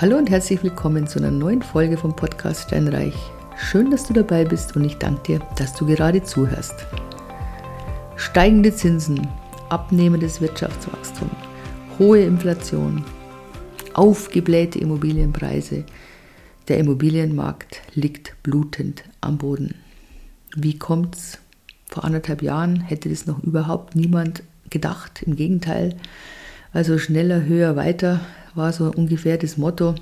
Hallo und herzlich willkommen zu einer neuen Folge vom Podcast Steinreich. Schön, dass du dabei bist und ich danke dir, dass du gerade zuhörst. Steigende Zinsen, abnehmendes Wirtschaftswachstum, hohe Inflation, aufgeblähte Immobilienpreise. Der Immobilienmarkt liegt blutend am Boden. Wie kommt's? Vor anderthalb Jahren hätte das noch überhaupt niemand gedacht. Im Gegenteil, also schneller, höher, weiter war so ungefähr das Motto.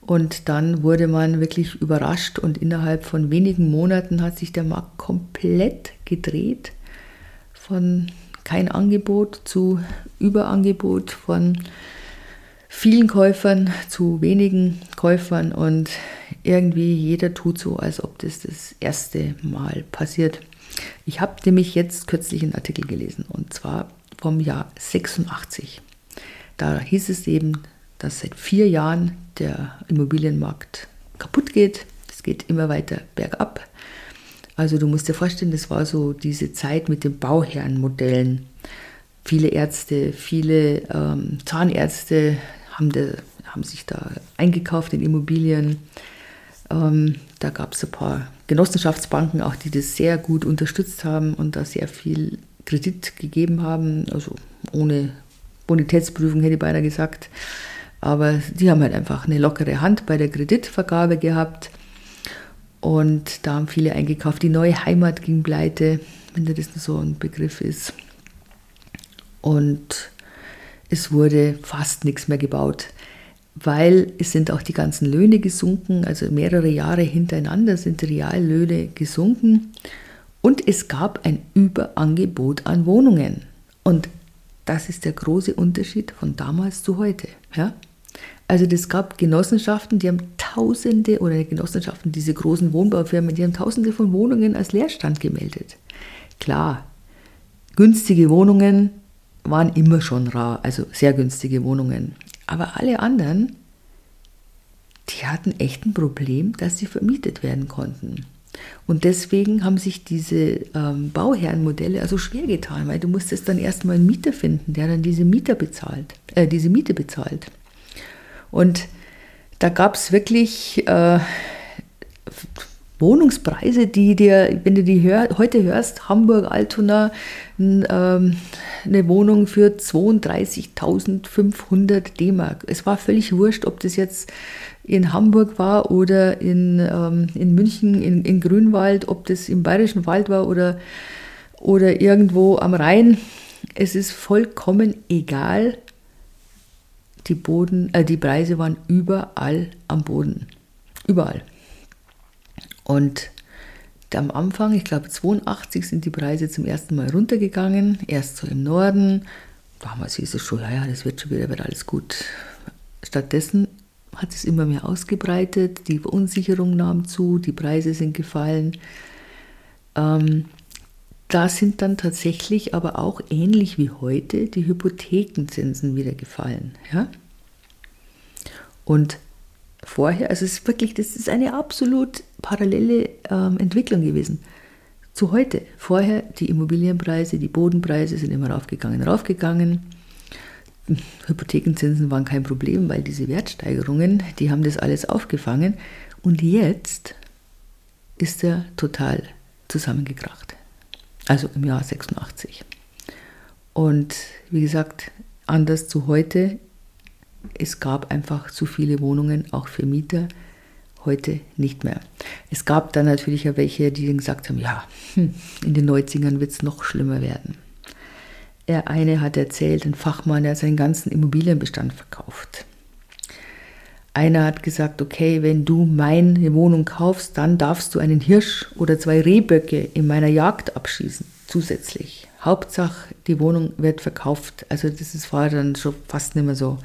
Und dann wurde man wirklich überrascht und innerhalb von wenigen Monaten hat sich der Markt komplett gedreht. Von kein Angebot zu Überangebot, von vielen Käufern zu wenigen Käufern und irgendwie jeder tut so, als ob das das erste Mal passiert. Ich habe nämlich jetzt kürzlich einen Artikel gelesen und zwar vom Jahr 86. Da hieß es eben, dass seit vier Jahren der Immobilienmarkt kaputt geht. Es geht immer weiter bergab. Also du musst dir vorstellen, das war so diese Zeit mit den Bauherrenmodellen. Viele Ärzte, viele ähm, Zahnärzte haben, de, haben sich da eingekauft in Immobilien. Ähm, da gab es ein paar Genossenschaftsbanken auch, die das sehr gut unterstützt haben und da sehr viel Kredit gegeben haben, also ohne Bonitätsprüfung hätte ich beinahe gesagt. Aber die haben halt einfach eine lockere Hand bei der Kreditvergabe gehabt. Und da haben viele eingekauft. Die neue Heimat ging pleite, wenn das so ein Begriff ist. Und es wurde fast nichts mehr gebaut, weil es sind auch die ganzen Löhne gesunken, also mehrere Jahre hintereinander sind die Reallöhne gesunken und es gab ein Überangebot an Wohnungen. Und das ist der große Unterschied von damals zu heute. Ja? Also es gab Genossenschaften, die haben Tausende oder Genossenschaften, diese großen Wohnbaufirmen, die haben Tausende von Wohnungen als Leerstand gemeldet. Klar, günstige Wohnungen waren immer schon rar, also sehr günstige Wohnungen. Aber alle anderen, die hatten echt ein Problem, dass sie vermietet werden konnten. Und deswegen haben sich diese ähm, Bauherrenmodelle also schwer getan, weil du musstest dann erstmal einen Mieter finden, der dann diese Mieter bezahlt, äh, diese Miete bezahlt. Und da gab es wirklich äh, Wohnungspreise, die dir, wenn du die hör, heute hörst, Hamburg, Altona, ähm, eine Wohnung für 32.500 D-Mark. Es war völlig wurscht, ob das jetzt in Hamburg war oder in, ähm, in München, in, in Grünwald, ob das im Bayerischen Wald war oder, oder irgendwo am Rhein. Es ist vollkommen egal. Die, Boden, äh, die Preise waren überall am Boden. Überall. Und am Anfang, ich glaube 82, sind die Preise zum ersten Mal runtergegangen. Erst so im Norden. Damals hieß es schon, ja, ja, das wird schon wieder, wird alles gut. Stattdessen hat es immer mehr ausgebreitet, die Verunsicherung nahm zu, die Preise sind gefallen. Ähm, da sind dann tatsächlich aber auch ähnlich wie heute die Hypothekenzinsen wieder gefallen. Ja? Und vorher, also es ist wirklich, das ist eine absolut parallele ähm, Entwicklung gewesen zu heute. Vorher die Immobilienpreise, die Bodenpreise sind immer raufgegangen, raufgegangen. Hypothekenzinsen waren kein Problem, weil diese Wertsteigerungen, die haben das alles aufgefangen. Und jetzt ist er total zusammengekracht. Also im Jahr 86. Und wie gesagt, anders zu heute, es gab einfach zu viele Wohnungen, auch für Mieter, heute nicht mehr. Es gab dann natürlich auch welche, die gesagt haben, ja, hm, in den 90ern wird es noch schlimmer werden. Er eine hat erzählt, ein Fachmann, der seinen ganzen Immobilienbestand verkauft. Einer hat gesagt, okay, wenn du meine Wohnung kaufst, dann darfst du einen Hirsch oder zwei Rehböcke in meiner Jagd abschießen, zusätzlich. Hauptsache, die Wohnung wird verkauft. Also das war dann schon fast nicht mehr so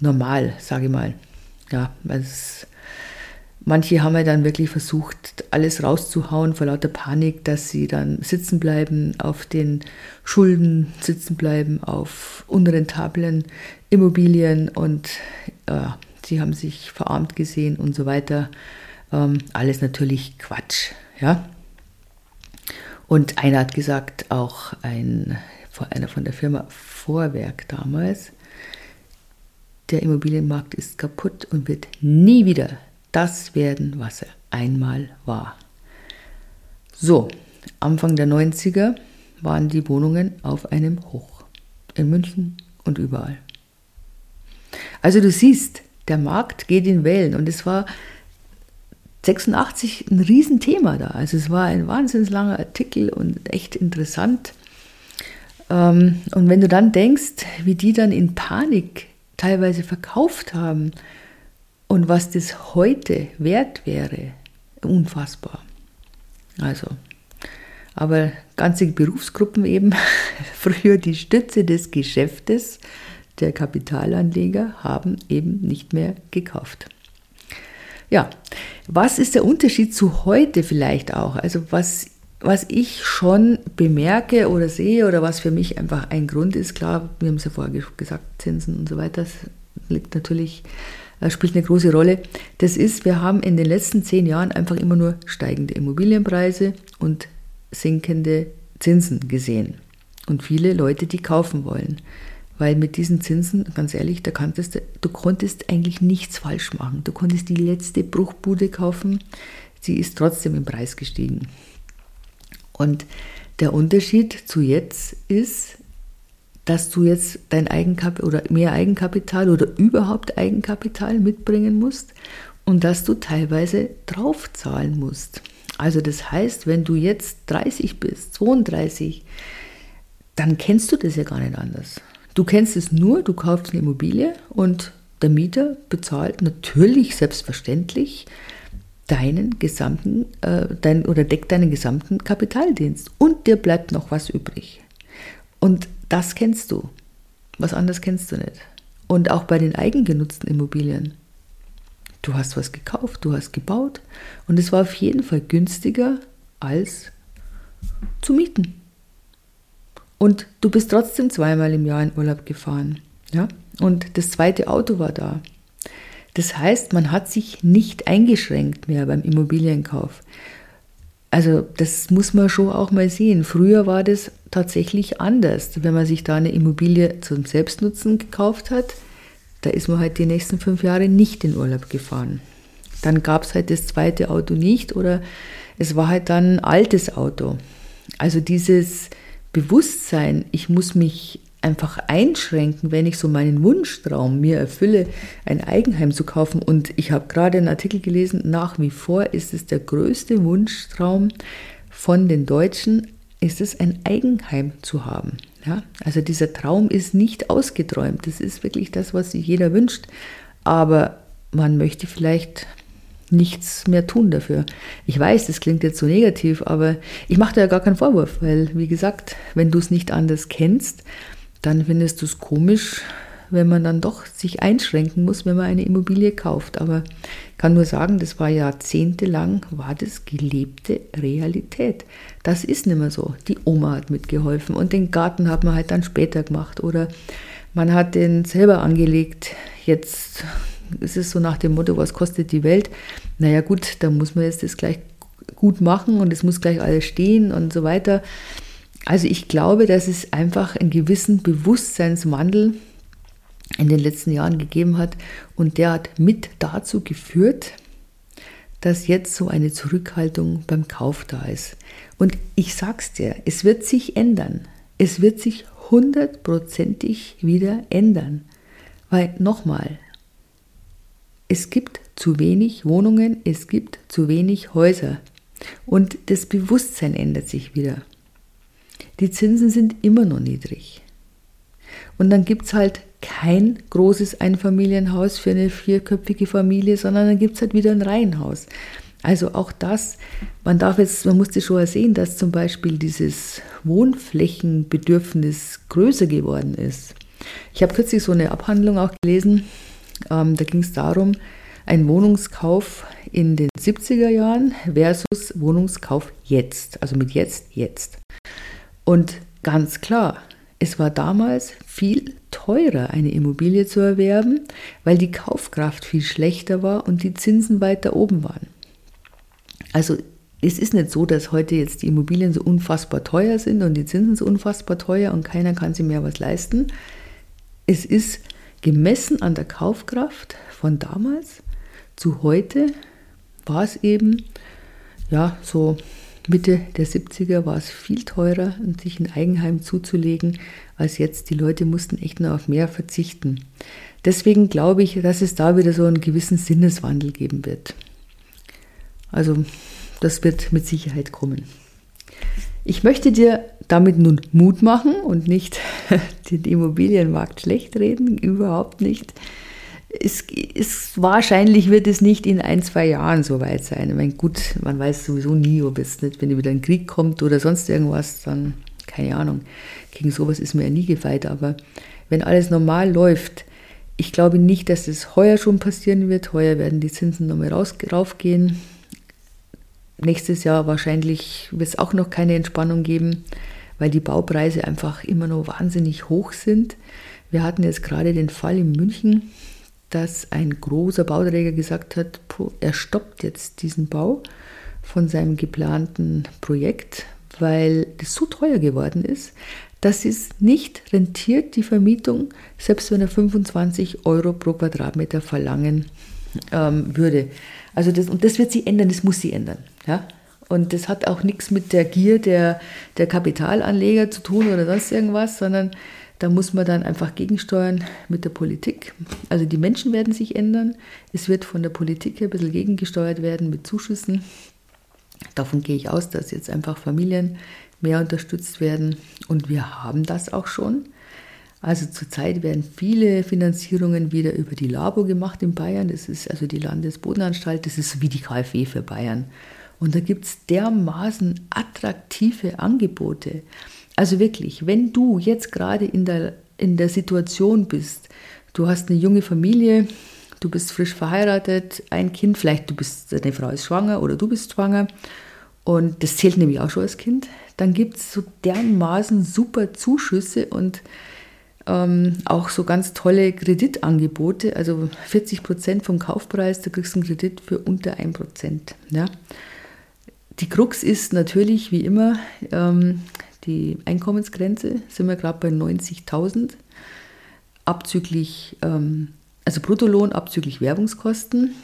normal, sage ich mal. Ja, es Manche haben ja dann wirklich versucht, alles rauszuhauen vor lauter Panik, dass sie dann sitzen bleiben, auf den Schulden sitzen bleiben, auf unrentablen Immobilien und äh, sie haben sich verarmt gesehen und so weiter. Ähm, alles natürlich Quatsch, ja. Und einer hat gesagt, auch ein, einer von der Firma Vorwerk damals, der Immobilienmarkt ist kaputt und wird nie wieder das werden, was er einmal war. So, Anfang der 90er waren die Wohnungen auf einem Hoch. In München und überall. Also du siehst, der Markt geht in Wellen und es war 86 ein Riesenthema da. Also es war ein wahnsinnig langer Artikel und echt interessant. Ähm, und wenn du dann denkst, wie die dann in Panik teilweise verkauft haben und was das heute wert wäre, unfassbar. Also, aber ganze Berufsgruppen eben, früher die Stütze des Geschäftes der Kapitalanleger, haben eben nicht mehr gekauft. Ja, was ist der Unterschied zu heute vielleicht auch? Also was, was ich schon bemerke oder sehe oder was für mich einfach ein Grund ist, klar, wir haben es ja vorher gesagt, Zinsen und so weiter, das liegt natürlich, äh, spielt eine große Rolle. Das ist, wir haben in den letzten zehn Jahren einfach immer nur steigende Immobilienpreise und sinkende Zinsen gesehen. Und viele Leute, die kaufen wollen. Weil mit diesen Zinsen, ganz ehrlich, da konntest du, du konntest eigentlich nichts falsch machen. Du konntest die letzte Bruchbude kaufen, sie ist trotzdem im Preis gestiegen. Und der Unterschied zu jetzt ist, dass du jetzt dein Eigenkapital oder mehr Eigenkapital oder überhaupt Eigenkapital mitbringen musst und dass du teilweise draufzahlen musst. Also das heißt, wenn du jetzt 30 bist, 32, dann kennst du das ja gar nicht anders. Du kennst es nur, du kaufst eine Immobilie und der Mieter bezahlt natürlich selbstverständlich deinen gesamten äh, dein, oder deckt deinen gesamten Kapitaldienst und dir bleibt noch was übrig. Und das kennst du. Was anderes kennst du nicht. Und auch bei den eigengenutzten Immobilien. Du hast was gekauft, du hast gebaut und es war auf jeden Fall günstiger als zu mieten. Und du bist trotzdem zweimal im Jahr in Urlaub gefahren. Ja? Und das zweite Auto war da. Das heißt, man hat sich nicht eingeschränkt mehr beim Immobilienkauf. Also das muss man schon auch mal sehen. Früher war das tatsächlich anders. Wenn man sich da eine Immobilie zum Selbstnutzen gekauft hat, da ist man halt die nächsten fünf Jahre nicht in Urlaub gefahren. Dann gab es halt das zweite Auto nicht oder es war halt dann ein altes Auto. Also dieses Bewusstsein, ich muss mich einfach einschränken, wenn ich so meinen Wunschtraum mir erfülle, ein Eigenheim zu kaufen. Und ich habe gerade einen Artikel gelesen, nach wie vor ist es der größte Wunschtraum von den Deutschen, ist es ein Eigenheim zu haben. Ja? Also dieser Traum ist nicht ausgeträumt, das ist wirklich das, was sich jeder wünscht. Aber man möchte vielleicht nichts mehr tun dafür. Ich weiß, das klingt jetzt so negativ, aber ich mache da ja gar keinen Vorwurf, weil, wie gesagt, wenn du es nicht anders kennst, dann findest du es komisch, wenn man dann doch sich einschränken muss, wenn man eine Immobilie kauft. Aber ich kann nur sagen, das war jahrzehntelang, war das gelebte Realität. Das ist nicht mehr so. Die Oma hat mitgeholfen und den Garten hat man halt dann später gemacht oder man hat den selber angelegt. Jetzt ist es so nach dem Motto, was kostet die Welt? Naja gut, da muss man jetzt das gleich gut machen und es muss gleich alles stehen und so weiter. Also ich glaube, dass es einfach einen gewissen Bewusstseinswandel in den letzten Jahren gegeben hat und der hat mit dazu geführt, dass jetzt so eine Zurückhaltung beim Kauf da ist. Und ich sag's dir, es wird sich ändern. Es wird sich hundertprozentig wieder ändern. Weil nochmal, es gibt zu wenig Wohnungen, es gibt zu wenig Häuser und das Bewusstsein ändert sich wieder. Die Zinsen sind immer noch niedrig. Und dann gibt es halt kein großes Einfamilienhaus für eine vierköpfige Familie, sondern dann gibt es halt wieder ein Reihenhaus. Also auch das, man darf jetzt, man musste schon sehen, dass zum Beispiel dieses Wohnflächenbedürfnis größer geworden ist. Ich habe kürzlich so eine Abhandlung auch gelesen, ähm, da ging es darum, ein Wohnungskauf in den 70er Jahren versus Wohnungskauf jetzt, also mit jetzt, jetzt. Und ganz klar, es war damals viel teurer, eine Immobilie zu erwerben, weil die Kaufkraft viel schlechter war und die Zinsen weiter oben waren. Also es ist nicht so, dass heute jetzt die Immobilien so unfassbar teuer sind und die Zinsen so unfassbar teuer und keiner kann sich mehr was leisten. Es ist gemessen an der Kaufkraft von damals zu heute war es eben, ja, so Mitte der 70er war es viel teurer, sich ein Eigenheim zuzulegen, als jetzt. Die Leute mussten echt noch auf mehr verzichten. Deswegen glaube ich, dass es da wieder so einen gewissen Sinneswandel geben wird. Also das wird mit Sicherheit kommen. Ich möchte dir damit nun Mut machen und nicht den Immobilienmarkt schlecht reden, überhaupt nicht. Es ist, wahrscheinlich wird es nicht in ein, zwei Jahren so weit sein. Ich meine, gut, man weiß sowieso nie, ob es nicht, wenn wieder ein Krieg kommt oder sonst irgendwas, dann keine Ahnung. Gegen sowas ist mir ja nie gefeit. Aber wenn alles normal läuft, ich glaube nicht, dass es heuer schon passieren wird. Heuer werden die Zinsen nochmal raufgehen. Nächstes Jahr wahrscheinlich wird es auch noch keine Entspannung geben, weil die Baupreise einfach immer noch wahnsinnig hoch sind. Wir hatten jetzt gerade den Fall in München, dass ein großer Bauträger gesagt hat, er stoppt jetzt diesen Bau von seinem geplanten Projekt, weil es so teuer geworden ist, dass es nicht rentiert, die Vermietung, selbst wenn er 25 Euro pro Quadratmeter verlangen ähm, würde. Also das, und das wird sie ändern, das muss sie ändern. Ja? Und das hat auch nichts mit der Gier der, der Kapitalanleger zu tun oder sonst irgendwas, sondern da muss man dann einfach gegensteuern mit der Politik. Also die Menschen werden sich ändern. Es wird von der Politik ein bisschen gegengesteuert werden mit Zuschüssen. Davon gehe ich aus, dass jetzt einfach Familien mehr unterstützt werden. Und wir haben das auch schon. Also zurzeit werden viele Finanzierungen wieder über die Labo gemacht in Bayern. Das ist also die Landesbodenanstalt. Das ist wie die KfW für Bayern. Und da gibt es dermaßen attraktive Angebote. Also wirklich, wenn du jetzt gerade in der, in der Situation bist, du hast eine junge Familie, du bist frisch verheiratet, ein Kind, vielleicht du bist, deine Frau ist schwanger oder du bist schwanger und das zählt nämlich auch schon als Kind, dann gibt es so dermaßen super Zuschüsse und ähm, auch so ganz tolle Kreditangebote, also 40 Prozent vom Kaufpreis, da kriegst du einen Kredit für unter 1 Prozent. Ja. Die Krux ist natürlich wie immer, ähm, die Einkommensgrenze, sind wir gerade bei 90.000, abzüglich, ähm, also Bruttolohn abzüglich Werbungskosten.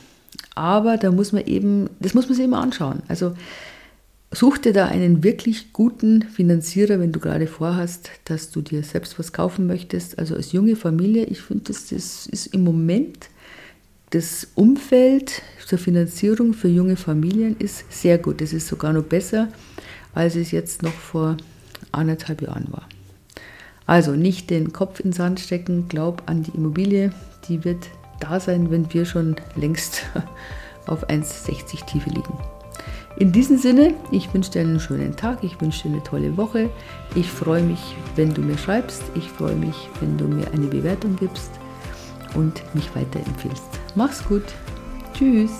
Aber da muss man eben, das muss man sich immer anschauen. Also such dir da einen wirklich guten Finanzierer, wenn du gerade vorhast, dass du dir selbst was kaufen möchtest. Also als junge Familie, ich finde, das, das ist im Moment das Umfeld zur Finanzierung für junge Familien ist sehr gut. Das ist sogar noch besser, als es jetzt noch vor anderthalb Jahren war. Also nicht den Kopf in den Sand stecken, glaub an die Immobilie, die wird da sein, wenn wir schon längst auf 1,60 Tiefe liegen. In diesem Sinne, ich wünsche dir einen schönen Tag, ich wünsche dir eine tolle Woche. Ich freue mich, wenn du mir schreibst, ich freue mich, wenn du mir eine Bewertung gibst und mich weiterempfiehlst. Mach's gut. Tschüss.